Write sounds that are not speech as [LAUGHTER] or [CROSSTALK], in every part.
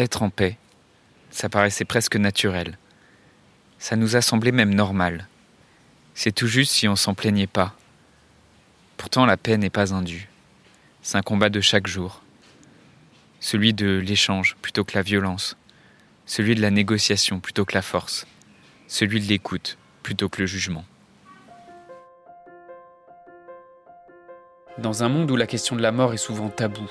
être en paix, ça paraissait presque naturel. Ça nous a semblé même normal. C'est tout juste si on s'en plaignait pas. Pourtant, la paix n'est pas dû. C'est un combat de chaque jour. Celui de l'échange plutôt que la violence. Celui de la négociation plutôt que la force. Celui de l'écoute plutôt que le jugement. Dans un monde où la question de la mort est souvent taboue,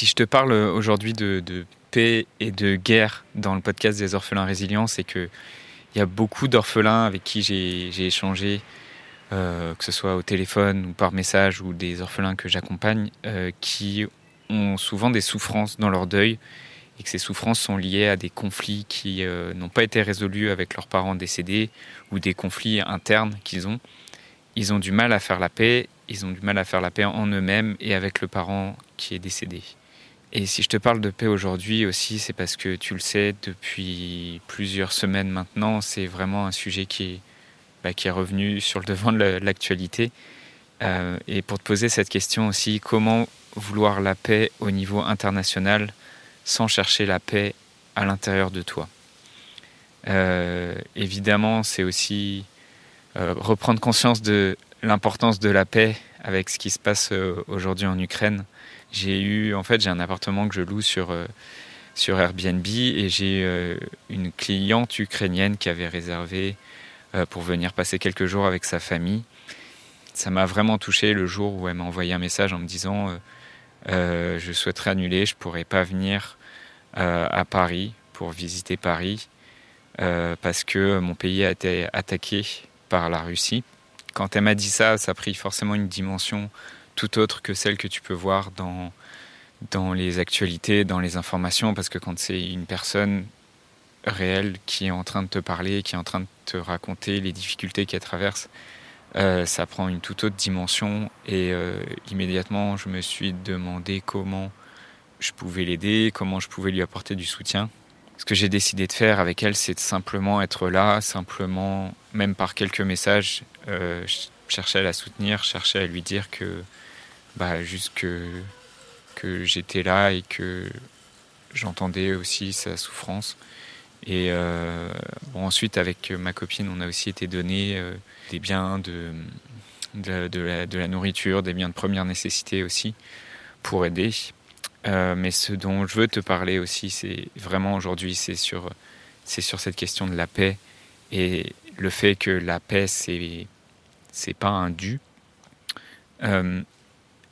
Si je te parle aujourd'hui de, paix et de guerre dans le podcast des orphelins résilients, c'est que il y a beaucoup d'orphelins avec qui j'ai échangé, euh, que ce soit au téléphone ou par message, ou des orphelins que j'accompagne, euh, qui ont souvent des souffrances dans leur deuil et que ces souffrances sont liées à des conflits qui euh, n'ont pas été résolus avec leurs parents décédés ou des conflits internes qu'ils ont. Ils ont du mal à faire la paix, ils ont du mal à faire la paix en eux-mêmes et avec le parent qui est décédé. Et si je te parle de paix aujourd'hui aussi, c'est parce que tu le sais, depuis plusieurs semaines maintenant, c'est vraiment un sujet qui est, bah, qui est revenu sur le devant de l'actualité. Euh, et pour te poser cette question aussi, comment vouloir la paix au niveau international sans chercher la paix à l'intérieur de toi? Euh, Évidemment, c'est aussi euh, reprendre conscience de l'importance de la paix avec ce qui se passe aujourd'hui en Ukraine. J'ai eu, en fait, j'ai un appartement que je loue sur, euh, sur Airbnb et j'ai euh, une cliente ukrainienne qui avait réservé euh, pour venir passer quelques jours avec sa famille. Ça m'a vraiment touché le jour où elle m'a envoyé un message en me disant Je souhaiterais annuler, je pourrais pas venir à Paris pour visiter Paris parce que mon pays a été attaqué par la Russie. Quand elle m'a dit ça, ça a pris forcément une dimension tout autre que celle que tu peux voir dans, dans les actualités, dans les informations, parce que quand c'est une personne réelle qui est en train de te parler, qui est en train de te raconter les difficultés qu'elle traverse, euh, ça prend une toute autre dimension et euh, immédiatement je me suis demandé comment je pouvais l'aider, comment je pouvais lui apporter du soutien. Ce que j'ai décidé de faire avec elle, c'est de simplement être là, simplement, même par quelques messages, euh, chercher à la soutenir, chercher à lui dire que bah, juste que, que j'étais là et que j'entendais aussi sa souffrance. Et euh, ensuite, avec ma copine, on a aussi été donné euh, des biens de, de, la, nourriture, des biens de première nécessité aussi, pour aider. Euh, mais ce dont je veux te parler aussi, c'est vraiment aujourd'hui, c'est sur, sur cette question de la paix et le fait que la paix, c'est, c'est pas un dû.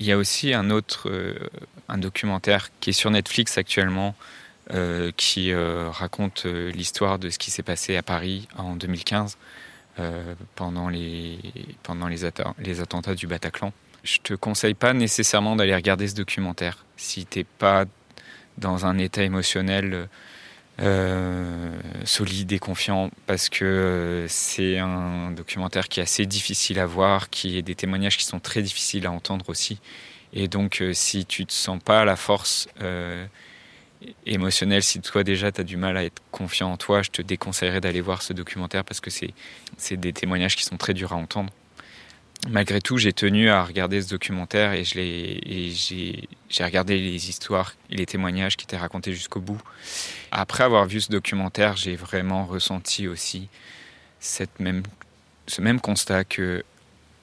Il y a aussi un autre euh, un documentaire qui est sur Netflix actuellement euh, qui euh, raconte l'histoire de ce qui s'est passé à Paris en 2015 pendant les pendant les, attentats du Bataclan. Je te conseille pas nécessairement d'aller regarder ce documentaire si t'es pas dans un état émotionnel solide et confiant parce que c'est un documentaire qui est assez difficile à voir, qui est des témoignages qui sont très difficiles à entendre aussi. Et donc, euh, si tu te sens pas la force euh, émotionnelle, si toi déjà tu as du mal à être confiant en toi, je te déconseillerais d'aller voir ce documentaire parce que c'est des témoignages qui sont très durs à entendre malgré tout, j'ai tenu à regarder ce documentaire et j'ai regardé les histoires et les témoignages qui étaient racontés jusqu'au bout. Après avoir vu ce documentaire, j'ai vraiment ressenti aussi cette même, ce même constat que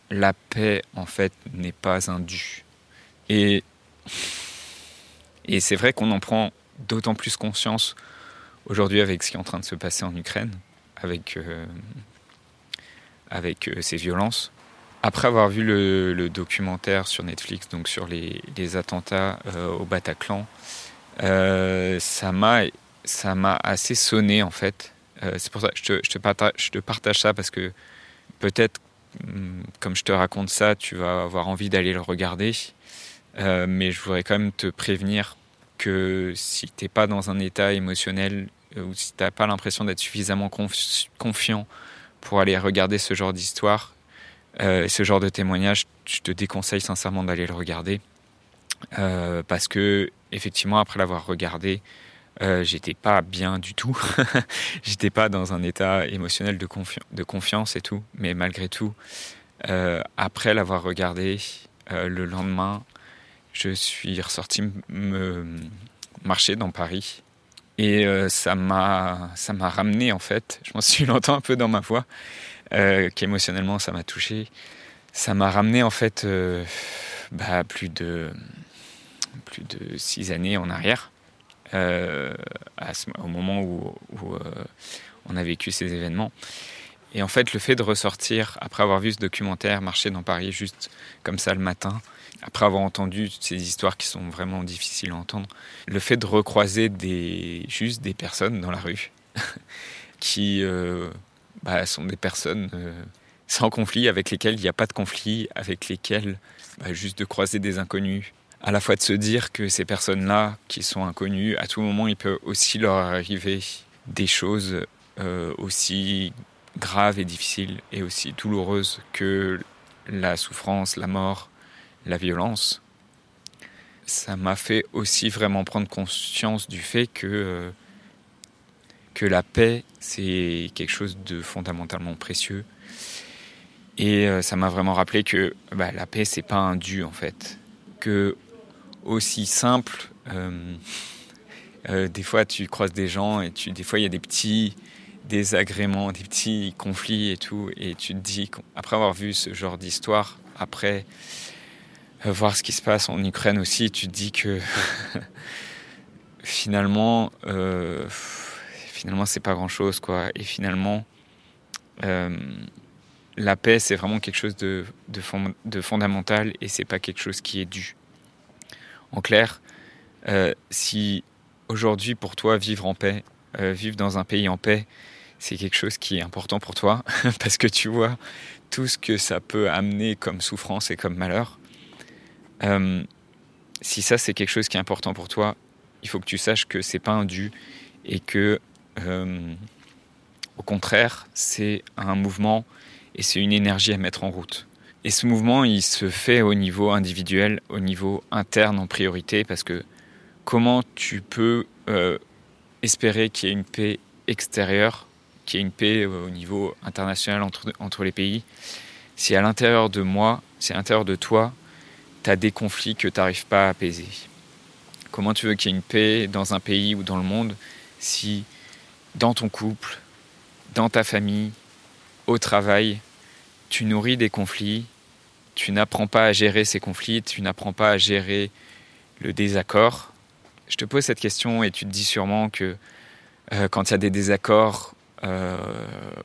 la paix, en fait, n'est pas un dû. Et, et c'est vrai qu'on en prend d'autant plus conscience aujourd'hui avec ce qui est en train de se passer en Ukraine, avec, euh, avec euh, ces violences après avoir vu le, documentaire sur Netflix, donc sur les, attentats euh, au Bataclan, euh, ça m'a assez sonné en fait. Euh, c'est pour ça que je te, partage, ça parce que peut-être, hmm, comme je te raconte ça, tu vas avoir envie d'aller le regarder. mais je voudrais quand même te prévenir que si t'es pas dans un état émotionnel ou si t'as pas l'impression d'être suffisamment confiant pour aller regarder ce genre d'histoire, ce genre de témoignage, je te déconseille sincèrement d'aller le regarder. parce que effectivement, après l'avoir regardé, euh, j'étais pas bien du tout. [LAUGHS] j'étais pas dans un état émotionnel de, confiance et tout. Mais malgré tout, euh, après l'avoir regardé, euh, le lendemain, je suis ressorti me marcher dans Paris. Et ça m'a ça m'a ramené en fait. Je m'en suis [LAUGHS] longtemps un peu dans ma voix, qu'émotionnellement ça m'a touché. Ça m'a ramené en fait bah, plus de plus de six années en arrière euh, au moment où, euh, on a vécu ces événements. Et en fait, le fait de ressortir, après avoir vu ce documentaire, marcher dans Paris juste comme ça le matin, après avoir entendu ces histoires qui sont vraiment difficiles à entendre, le fait de recroiser des, juste des personnes dans la rue, [LAUGHS] qui euh, bah, sont des personnes sans conflit, avec lesquelles il n'y a pas de conflit, avec lesquelles bah, juste de croiser des inconnus, à la fois de se dire que ces personnes-là, qui sont inconnues, à tout moment, il peut aussi leur arriver des choses euh, aussi graves et difficiles et aussi douloureuses que la souffrance, la mort, la violence. Ça m'a fait aussi vraiment prendre conscience du fait que, euh, que la paix, c'est quelque chose de fondamentalement précieux. Et euh, ça m'a vraiment rappelé que bah, la paix, c'est pas un dû en fait. Que aussi simple. Euh, [LAUGHS] euh, des fois, tu croises des gens et tu, des fois, il y a des petits désagréments, des petits conflits et tout. Et tu te dis, après avoir vu ce genre d'histoire, après voir ce qui se passe en Ukraine aussi, tu te dis que [LAUGHS] finalement, finalement, c'est pas grand chose, quoi. Et finalement, la paix, c'est vraiment quelque chose de, fondamental et c'est pas quelque chose qui est dû. En clair, euh, si aujourd'hui pour toi vivre en paix, euh, vivre dans un pays en paix, c'est quelque chose qui est important pour toi, [LAUGHS] parce que tu vois tout ce que ça peut amener comme souffrance et comme malheur. Euh, si ça c'est quelque chose qui est important pour toi, il faut que tu saches que c'est pas un dû et que au contraire c'est un mouvement et c'est une énergie à mettre en route. Et ce mouvement, il se fait au niveau individuel, au niveau interne en priorité, parce que comment tu peux euh, espérer qu'il y ait une paix extérieure, qu'il y ait une paix au niveau international entre, entre les pays, si à l'intérieur de moi, si à l'intérieur de toi, tu as des conflits que tu n'arrives pas à apaiser? Comment tu veux qu'il y ait une paix dans un pays ou dans le monde si dans ton couple, dans ta famille, au travail, tu nourris des conflits, tu n'apprends pas à gérer ces conflits, tu n'apprends pas à gérer le désaccord. Je te pose cette question et tu te dis sûrement que euh, quand il y a des désaccords euh,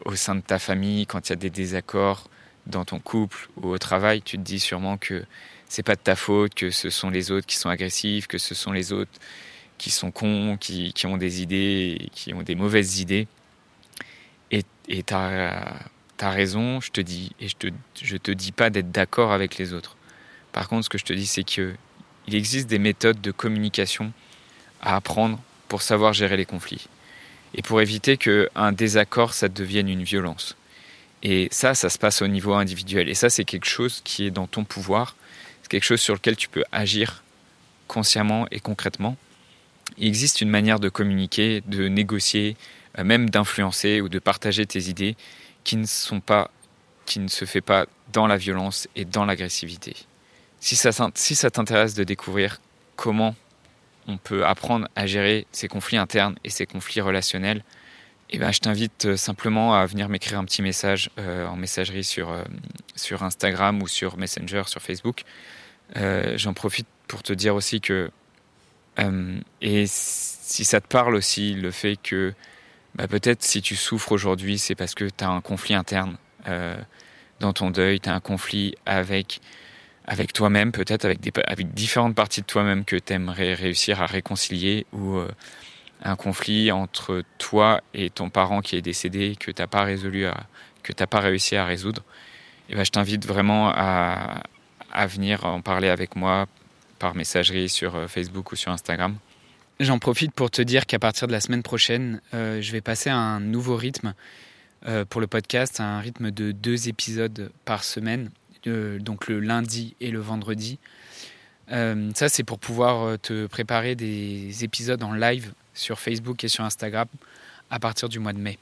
au sein de ta famille, quand il y a des désaccords dans ton couple ou au travail, tu te dis sûrement que c'est pas de ta faute, que ce sont les autres qui sont agressifs, que ce sont les autres qui sont cons, qui, qui ont des idées, qui ont des mauvaises idées. Et tu as raison, je te dis, et je te, je te dis pas d'être d'accord avec les autres. Par contre, ce que je te dis, c'est qu'il existe des méthodes de communication à apprendre pour savoir gérer les conflits. Et pour éviter qu'un désaccord, ça devienne une violence. Et ça, ça se passe au niveau individuel. Et ça, c'est quelque chose qui est dans ton pouvoir. C'est quelque chose sur lequel tu peux agir consciemment et concrètement. Il existe une manière de communiquer, de négocier, euh, même d'influencer ou de partager tes idées qui ne se fait pas dans la violence et dans l'agressivité. Si ça, t'intéresse de découvrir comment on peut apprendre à gérer ces conflits internes et ces conflits relationnels, eh ben, je t'invite euh, simplement à venir m'écrire un petit message euh, en messagerie sur Instagram ou sur Messenger, sur Facebook. J'en profite pour te dire aussi que, et si ça te parle aussi, le fait que bah, peut-être si tu souffres aujourd'hui, c'est parce que tu as un conflit interne euh, dans ton deuil, tu as un conflit avec, avec toi-même, peut-être avec, avec différentes parties de toi-même que tu aimerais réussir à réconcilier, ou euh, un conflit entre toi et ton parent qui est décédé, que tu n'as pas résolu, que pas réussi à résoudre. Et ben, je t'invite vraiment à, à venir en parler avec moi par messagerie sur euh, Facebook ou sur Instagram. J'en profite pour te dire qu'à partir de la semaine prochaine, euh, je vais passer à un nouveau rythme euh, pour le podcast, un rythme de deux épisodes par semaine, donc le lundi et le vendredi. ça, c'est pour pouvoir te préparer des épisodes en live sur Facebook et sur Instagram à partir du mois de mai.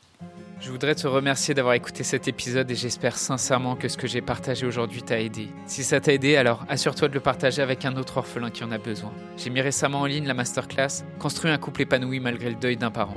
Je voudrais te remercier d'avoir écouté cet épisode et j'espère sincèrement que ce que j'ai partagé aujourd'hui t'a aidé. Si ça t'a aidé, alors assure-toi de le partager avec un autre orphelin qui en a besoin. J'ai mis récemment en ligne la masterclass Construire un couple épanoui malgré le deuil d'un parent.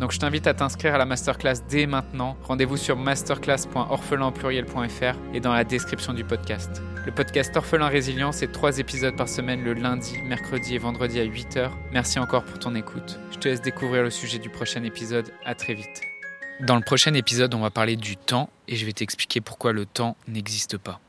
Donc je t'invite à t'inscrire à la masterclass dès maintenant. Rendez-vous sur masterclass.orphelinpluriel.fr et dans la description du podcast. Le podcast Orphelin Résilient, c'est trois épisodes par semaine le lundi, mercredi et vendredi à 8h. Merci encore pour ton écoute. Je te laisse découvrir le sujet du prochain épisode. À très vite. Dans le prochain épisode, on va parler du temps et je vais t'expliquer pourquoi le temps n'existe pas.